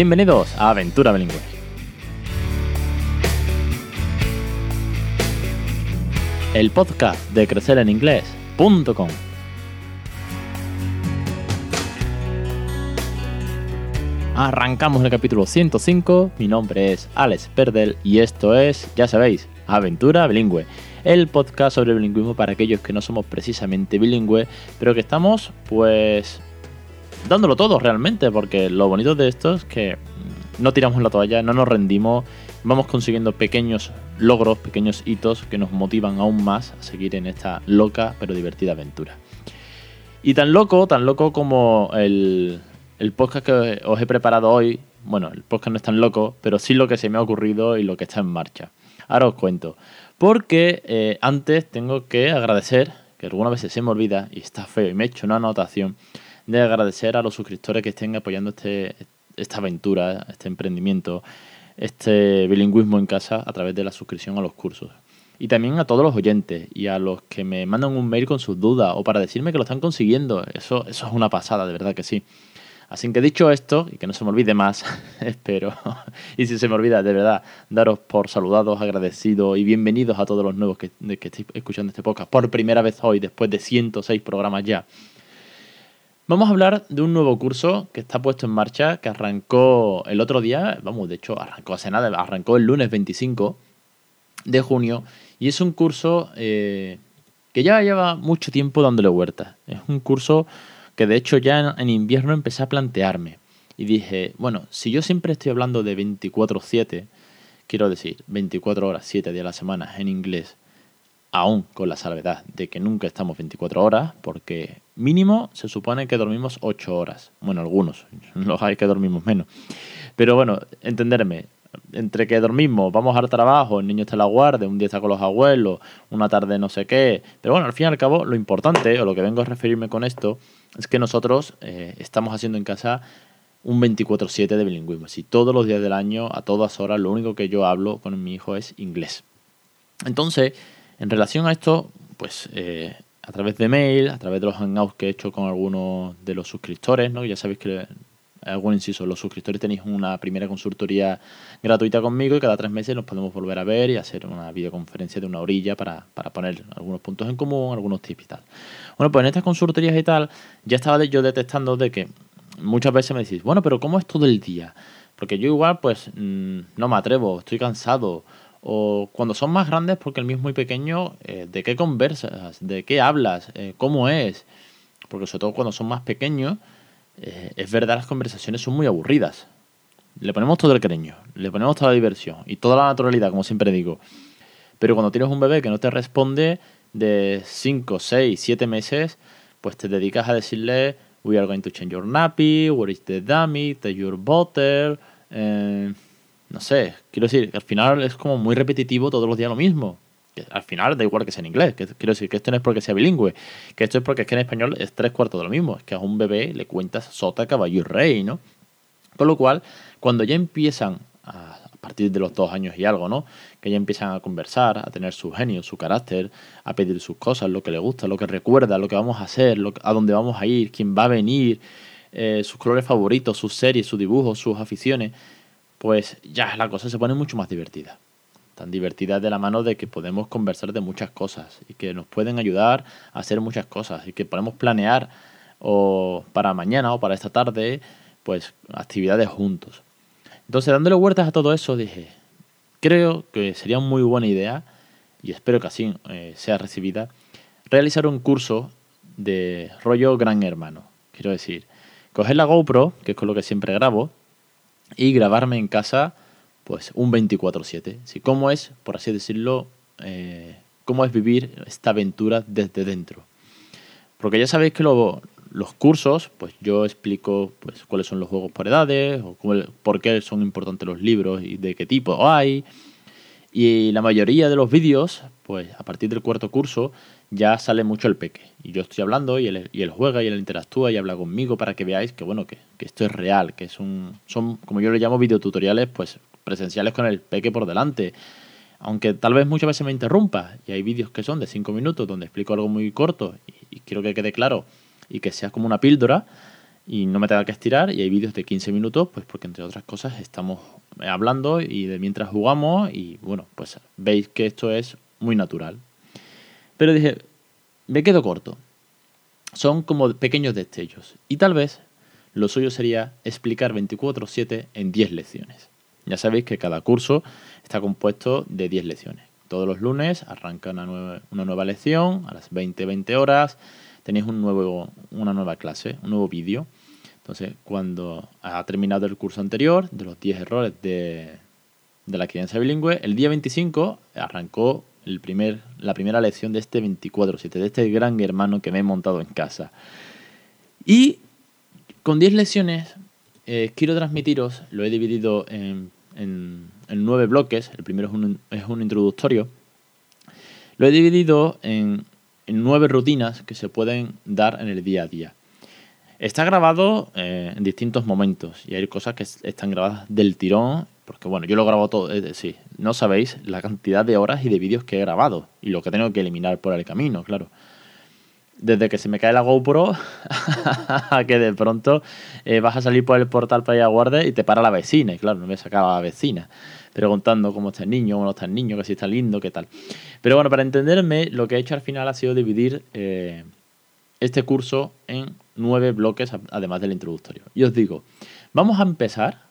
Bienvenidos a Aventura Bilingüe. El podcast de crecereninglés.com. Arrancamos el capítulo 105. Mi nombre es Alex Perdel y esto es, ya sabéis, Aventura Bilingüe. El podcast sobre bilingüismo para aquellos que no somos precisamente bilingües, pero que estamos, pues, dándolo todo realmente, porque lo bonito de esto es que no tiramos la toalla, no nos rendimos, vamos consiguiendo pequeños logros, pequeños hitos que nos motivan aún más a seguir en esta loca pero divertida aventura. Y tan loco, tan loco como el, el podcast que os he preparado hoy, bueno, el podcast no es tan loco, pero sí lo que se me ha ocurrido y lo que está en marcha. Ahora os cuento. Porque eh, antes tengo que agradecer, que algunas veces se me olvida y está feo, y me he hecho una anotación de agradecer a los suscriptores que estén apoyando este, esta aventura, este emprendimiento, este bilingüismo en casa a través de la suscripción a los cursos. Y también a todos los oyentes y a los que me mandan un mail con sus dudas o para decirme que lo están consiguiendo. Eso, eso es una pasada, de verdad que sí. Así que dicho esto, y que no se me olvide más, espero, y si se me olvida, de verdad, daros por saludados, agradecidos y bienvenidos a todos los nuevos que, que estéis escuchando este podcast por primera vez hoy, después de 106 programas ya. Vamos a hablar de un nuevo curso que está puesto en marcha, que arrancó el otro día, vamos, de hecho, arrancó hace nada, arrancó el lunes 25 de junio, y es un curso eh, que ya lleva mucho tiempo dándole vueltas. Es un curso que de hecho ya en, invierno empecé a plantearme y dije, bueno, si yo siempre estoy hablando de 24/7, quiero decir 24 horas, 7 días a la semana en inglés, aún con la salvedad de que nunca estamos 24 horas, porque mínimo se supone que dormimos 8 horas. Bueno, algunos, los hay que dormimos menos. Pero bueno, entenderme, entre que dormimos, vamos al trabajo, el niño está en la guardia, un día está con los abuelos, una tarde no sé qué. Pero bueno, al fin y al cabo, lo importante, o lo que vengo a referirme con esto, es que nosotros eh, estamos haciendo en casa un 24/7 de bilingüismo. Si todos los días del año, a todas horas, lo único que yo hablo con mi hijo es inglés. Entonces, en relación a esto, pues eh, a través de mail, a través de los hangouts que he hecho con algunos de los suscriptores, ¿no? Ya sabéis que algún inciso, los suscriptores tenéis una primera consultoría gratuita conmigo y cada tres meses nos podemos volver a ver y hacer una videoconferencia de una orilla para, para poner algunos puntos en común, algunos tips y tal. Bueno, pues en estas consultorías y tal, ya estaba yo detectando de que muchas veces me decís, bueno, pero ¿cómo es todo el día? Porque yo igual, pues, mm, no me atrevo, estoy cansado. O cuando son más grandes, porque el mío es muy pequeño, eh, ¿de qué conversas? ¿De qué hablas? Eh, ¿Cómo es? Porque sobre todo cuando son más pequeños, eh, es verdad, las conversaciones son muy aburridas. Le ponemos todo el cariño, le ponemos toda la diversión y toda la naturalidad, como siempre digo. Pero cuando tienes un bebé que no te responde de 5, 6, 7 meses, pues te dedicas a decirle, we are going to change your nappy, where is the dummy, the your butter. Eh, no sé, quiero decir, que al final es como muy repetitivo todos los días lo mismo al final da igual que sea en inglés. quiero decir que esto no es porque sea bilingüe, que esto es porque es que en español es tres cuartos de lo mismo. Es que a un bebé le cuentas sota, caballo y rey, ¿no? Con lo cual, cuando ya empiezan a, partir de los dos años y algo, ¿no? Que ya empiezan a conversar, a tener su genio, su carácter, a pedir sus cosas, lo que le gusta, lo que recuerda, lo que vamos a hacer, a dónde vamos a ir, quién va a venir, eh, sus colores favoritos, sus series, sus dibujos, sus aficiones, pues ya la cosa se pone mucho más divertida tan divertida de la mano de que podemos conversar de muchas cosas y que nos pueden ayudar a hacer muchas cosas y que podemos planear o para mañana o para esta tarde pues actividades juntos. Entonces dándole vueltas a todo eso dije, creo que sería muy buena idea y espero que así eh, sea recibida realizar un curso de rollo gran hermano. Quiero decir, coger la GoPro, que es con lo que siempre grabo, y grabarme en casa pues un 24/7. ¿sí? ¿Cómo es, por así decirlo, eh, cómo es vivir esta aventura desde dentro? Porque ya sabéis que los cursos, pues yo explico pues, cuáles son los juegos por edades, o por qué son importantes los libros y de qué tipo hay. Y la mayoría de los vídeos, pues a partir del cuarto curso, ya sale mucho el peque. Y yo estoy hablando y él, y él juega y él interactúa y habla conmigo para que veáis que bueno, que, que esto es real, que es un, son, como yo le llamo, videotutoriales, pues presenciales con el peque por delante. Aunque tal vez muchas veces me interrumpa y hay vídeos que son de 5 minutos donde explico algo muy corto y, quiero que quede claro y que sea como una píldora y no me tenga que estirar y hay vídeos de 15 minutos, pues porque entre otras cosas estamos hablando y de mientras jugamos y bueno, pues veis que esto es muy natural. Pero dije, me quedo corto. Son como pequeños destellos y tal vez lo suyo sería explicar 24/7 en 10 lecciones. Ya sabéis que cada curso está compuesto de 10 lecciones. Todos los lunes arranca una nueva, una nueva lección a las 20-20 horas. Tenéis un nuevo, una nueva clase, un nuevo vídeo. Entonces, cuando ha terminado el curso anterior, de los 10 errores de, de la crianza bilingüe, el día 25 arrancó el primer, la primera lección de este 24-7, de este gran hermano que me he montado en casa. Y con 10 lecciones eh, quiero transmitiros, lo he dividido en, en, nueve bloques, el primero es un, es un, introductorio, lo he dividido en, en, nueve rutinas que se pueden dar en el día a día. Está grabado eh, en distintos momentos y hay cosas que están grabadas del tirón, porque bueno, yo lo grabo todo, es decir, no sabéis la cantidad de horas y de vídeos que he grabado y lo que tengo que eliminar por el camino, claro desde que se me cae la GoPro que de pronto eh, vas a salir por el portal para ir a guardia y te para la vecina. Y claro, no me sacaba la vecina preguntando cómo está el niño, cómo está el niño, que si está lindo, qué tal. Pero bueno, para entenderme, lo que he hecho al final ha sido dividir eh, este curso en nueve bloques, además del introductorio. Y os digo, vamos a empezar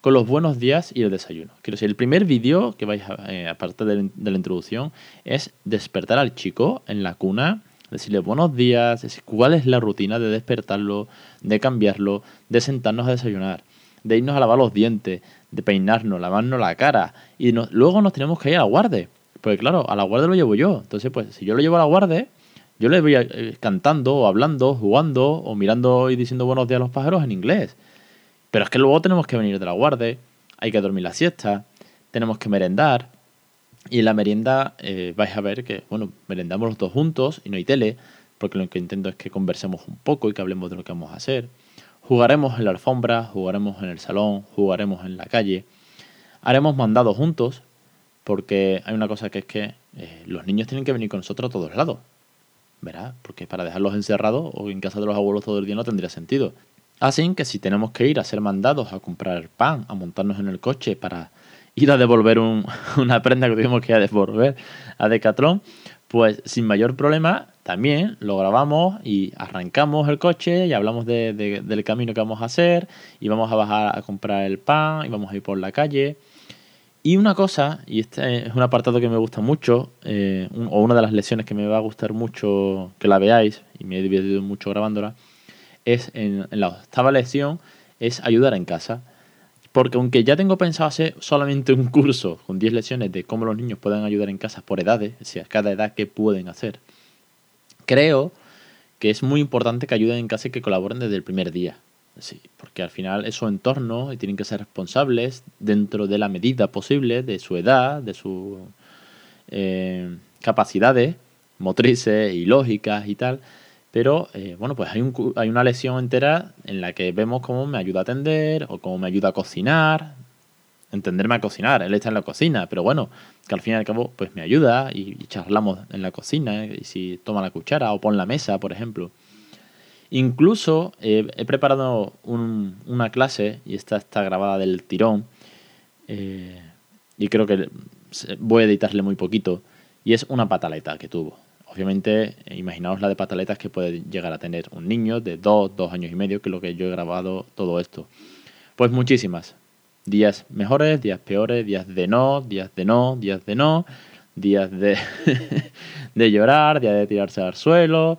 con los buenos días y el desayuno. Quiero decir, el primer vídeo que vais a, eh, de la introducción, es despertar al chico en la cuna decirle buenos días, decir cuál es la rutina de despertarlo, de cambiarlo, de sentarnos a desayunar, de irnos a lavar los dientes, de peinarnos, lavarnos la cara. Y luego nos tenemos que ir a la guardia. Porque claro, a la guardia lo llevo yo. Entonces, pues si yo lo llevo a la guardia, yo le voy eh, cantando o hablando, jugando o mirando y diciendo buenos días a los pájaros en inglés. Pero es que luego tenemos que venir de la guardia, hay que dormir la siesta, tenemos que merendar, y en la merienda eh, vais a ver que, bueno, merendamos los dos juntos y no hay tele, porque lo que intento es que conversemos un poco y que hablemos de lo que vamos a hacer. Jugaremos en la alfombra, jugaremos en el salón, jugaremos en la calle. Haremos mandados juntos, porque hay una cosa que es que eh, los niños tienen que venir con nosotros a todos lados. ¿Verdad? Porque para dejarlos encerrados o en casa de los abuelos todo el día no tendría sentido. Así que si tenemos que ir a ser mandados a comprar pan, a montarnos en el coche para ir a devolver una prenda que tuvimos que ir a devolver a Decathlon, pues sin mayor problema también lo grabamos y arrancamos el coche y hablamos del camino que vamos a hacer y vamos a bajar a comprar el pan y vamos a ir por la calle. Y una cosa, y este es un apartado que me gusta mucho, eh, o una de las lecciones que me va a gustar mucho que la veáis, y me he divertido mucho grabándola, es en, la octava lección, es ayudar en casa. Porque aunque ya tengo pensado hacer solamente un curso con 10 lecciones de cómo los niños pueden ayudar en casa por edades, es decir, cada edad qué pueden hacer, creo que es muy importante que ayuden en casa y que colaboren desde el primer día. Sí, porque al final es su entorno y tienen que ser responsables dentro de la medida posible de su edad, de sus eh, capacidades motrices y lógicas y tal. Pero eh, bueno, pues hay, un, hay una lección entera en la que vemos cómo me ayuda a atender o cómo me ayuda a cocinar, entenderme a cocinar, él está en la cocina, pero bueno, que al fin y al cabo pues me ayuda y, charlamos en la cocina, y si toma la cuchara o pon la mesa, por ejemplo. Incluso eh, he preparado una clase, y esta está grabada del tirón, eh, y creo que voy a editarle muy poquito, y es una pataleta que tuvo. Obviamente, eh, imaginaos la de pataletas que puede llegar a tener un niño de dos, dos años y medio, que es lo que yo he grabado todo esto. Pues muchísimas. Días mejores, días peores, días de no, días de no, días de no, días de, de llorar, días de tirarse al suelo,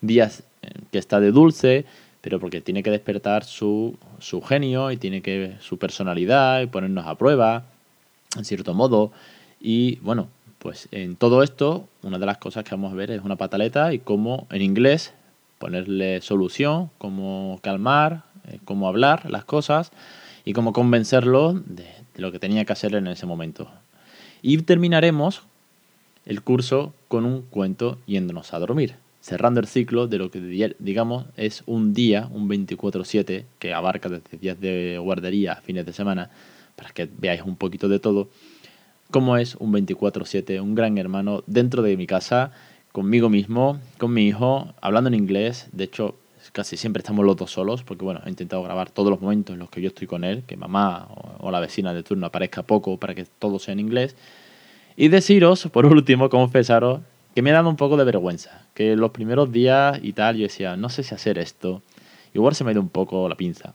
días eh, que está de dulce, pero porque tiene que despertar su, su genio y tiene que su personalidad y ponernos a prueba, en cierto modo. Y bueno, pues en todo esto, una de las cosas que vamos a ver es una pataleta y cómo en inglés ponerle solución, cómo calmar, eh, cómo hablar las cosas y cómo convencerlo de, lo que tenía que hacer en ese momento. Y terminaremos el curso con un cuento yéndonos a dormir, cerrando el ciclo de lo que digamos es un día, un 24/7, que abarca desde días de guardería a fines de semana, para que veáis un poquito de todo cómo es un 24/7, un gran hermano dentro de mi casa, conmigo mismo, con mi hijo, hablando en inglés. De hecho, casi siempre estamos los dos solos, porque bueno, he intentado grabar todos los momentos en los que yo estoy con él, que mamá o, la vecina de turno aparezca poco para que todo sea en inglés. Y deciros, por último, confesaros que me ha dado un poco de vergüenza, que los primeros días y tal yo decía, no sé si hacer esto, igual se me dio un poco la pinza.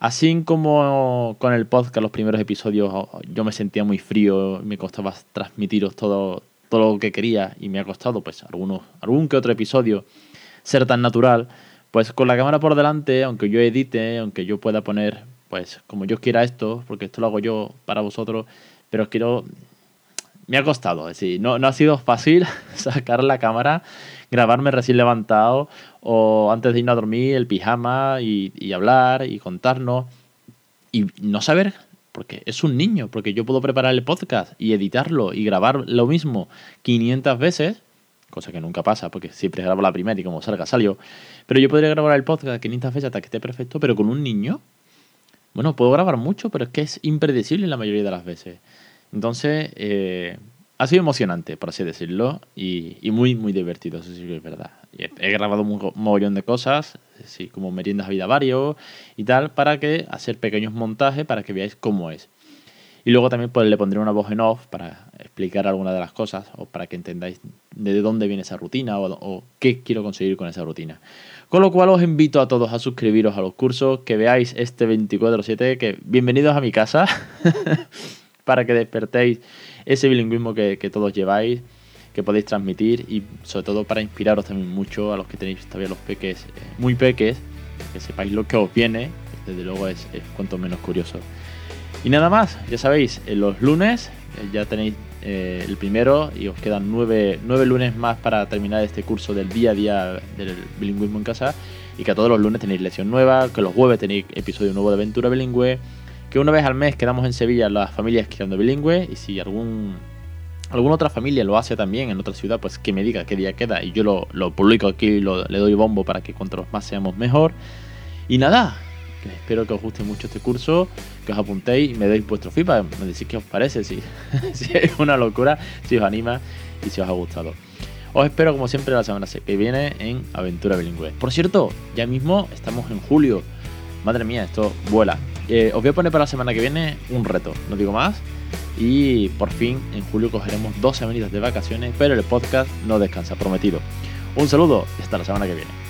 Así como con el podcast, los primeros episodios, yo me sentía muy frío, me costaba transmitiros todo, todo lo que quería y me ha costado, pues, algunos, algún que otro episodio ser tan natural, pues con la cámara por delante, aunque yo edite, aunque yo pueda poner, pues, como yo quiera esto, porque esto lo hago yo para vosotros, pero quiero... Me ha costado, es decir, no, no ha sido fácil sacar la cámara, grabarme recién levantado o antes de irnos a dormir, el pijama y, y hablar y contarnos y no saber porque es un niño, porque yo puedo preparar el podcast y editarlo y grabar lo mismo 500 veces, cosa que nunca pasa, porque siempre grabo la primera y como salga, salió. Pero yo podría grabar el podcast 500 veces hasta que esté perfecto, pero con un niño, bueno, puedo grabar mucho, pero es que es impredecible la mayoría de las veces. Entonces, eh, ha sido emocionante, por así decirlo, y, muy, muy divertido, eso sí que es verdad. He, grabado un mogollón de cosas, sí, como meriendas a vida vario y tal, para que hacer pequeños montajes para que veáis cómo es. Y luego también pues, le pondré una voz en off para explicar alguna de las cosas o para que entendáis de dónde viene esa rutina o, o, qué quiero conseguir con esa rutina. Con lo cual os invito a todos a suscribiros a los cursos, que veáis este 24-7, que bienvenidos a mi casa, para que despertéis ese bilingüismo que, todos lleváis, que podéis transmitir y sobre todo para inspiraros también mucho a los que tenéis todavía los peques eh, muy peques, que sepáis lo que os viene, desde luego es, cuanto menos curioso. Y nada más, ya sabéis, en los lunes eh, ya tenéis eh, el primero y os quedan nueve, nueve, lunes más para terminar este curso del día a día del bilingüismo en casa y que todos los lunes tenéis lección nueva, que los jueves tenéis episodio nuevo de aventura bilingüe que una vez al mes quedamos en Sevilla las familias creando bilingüe y si algún alguna otra familia lo hace también en otra ciudad, pues que me diga qué día queda y yo lo, publico aquí y le doy bombo para que cuantos más seamos mejor. Y nada, espero que os guste mucho este curso, que os apuntéis y me deis vuestro feedback, me decís qué os parece, si, si es una locura, si os anima y si os ha gustado. Os espero como siempre la semana que viene en Aventura Bilingüe. Por cierto, ya mismo estamos en julio. Madre mía, esto vuela. Eh, os voy a poner para la semana que viene un reto, no digo más. Y por fin en julio cogeremos dos semanitas de vacaciones, pero el podcast no descansa, prometido. Un saludo y hasta la semana que viene.